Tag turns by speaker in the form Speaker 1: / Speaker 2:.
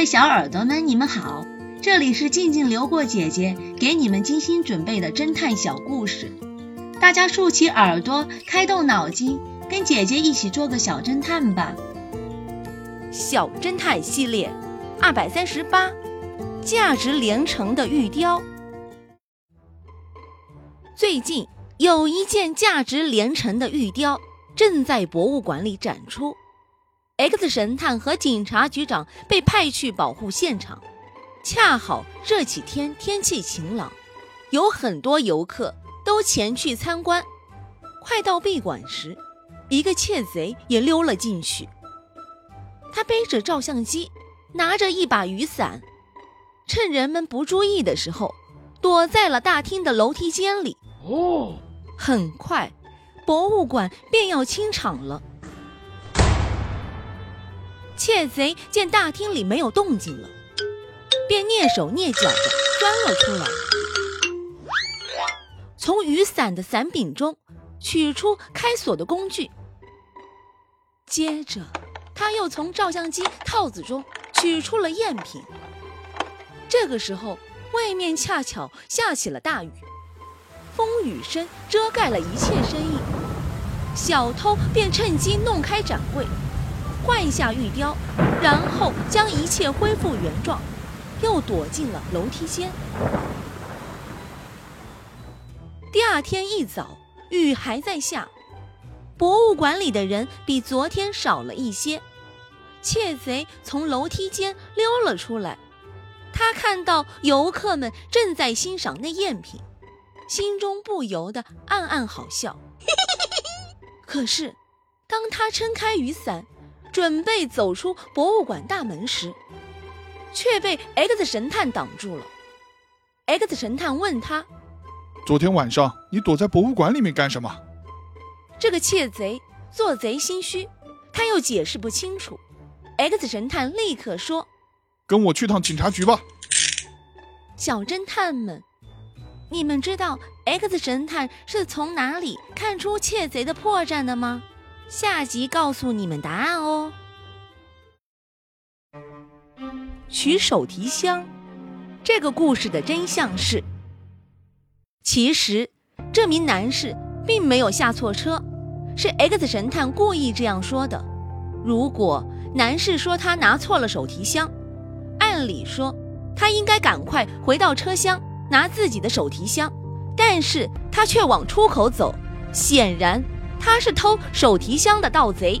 Speaker 1: 位小耳朵们，你们好，这里是静静流过姐姐给你们精心准备的侦探小故事，大家竖起耳朵，开动脑筋，跟姐姐一起做个小侦探吧。
Speaker 2: 小侦探系列二百三十八，价值连城的玉雕。最近有一件价值连城的玉雕正在博物馆里展出。X 神探和警察局长被派去保护现场，恰好这几天天气晴朗，有很多游客都前去参观。快到闭馆时，一个窃贼也溜了进去。他背着照相机，拿着一把雨伞，趁人们不注意的时候，躲在了大厅的楼梯间里。哦，很快，博物馆便要清场了。窃贼见大厅里没有动静了，便蹑手蹑脚地钻了出来，从雨伞的伞柄中取出开锁的工具。接着，他又从照相机套子中取出了赝品。这个时候，外面恰巧下起了大雨，风雨声遮盖了一切声音，小偷便趁机弄开展柜。换下玉雕，然后将一切恢复原状，又躲进了楼梯间。第二天一早，雨还在下，博物馆里的人比昨天少了一些。窃贼从楼梯间溜了出来，他看到游客们正在欣赏那赝品，心中不由得暗暗好笑。可是，当他撑开雨伞，准备走出博物馆大门时，却被 X 神探挡住了。X 神探问他：“
Speaker 3: 昨天晚上你躲在博物馆里面干什么？”
Speaker 2: 这个窃贼做贼心虚，他又解释不清楚。X 神探立刻说：“
Speaker 3: 跟我去趟警察局吧。”
Speaker 2: 小侦探们，你们知道 X 神探是从哪里看出窃贼的破绽的吗？下集告诉你们答案哦。取手提箱，这个故事的真相是，其实这名男士并没有下错车，是 X 神探故意这样说的。如果男士说他拿错了手提箱，按理说他应该赶快回到车厢拿自己的手提箱，但是他却往出口走，显然。他是偷手提箱的盗贼。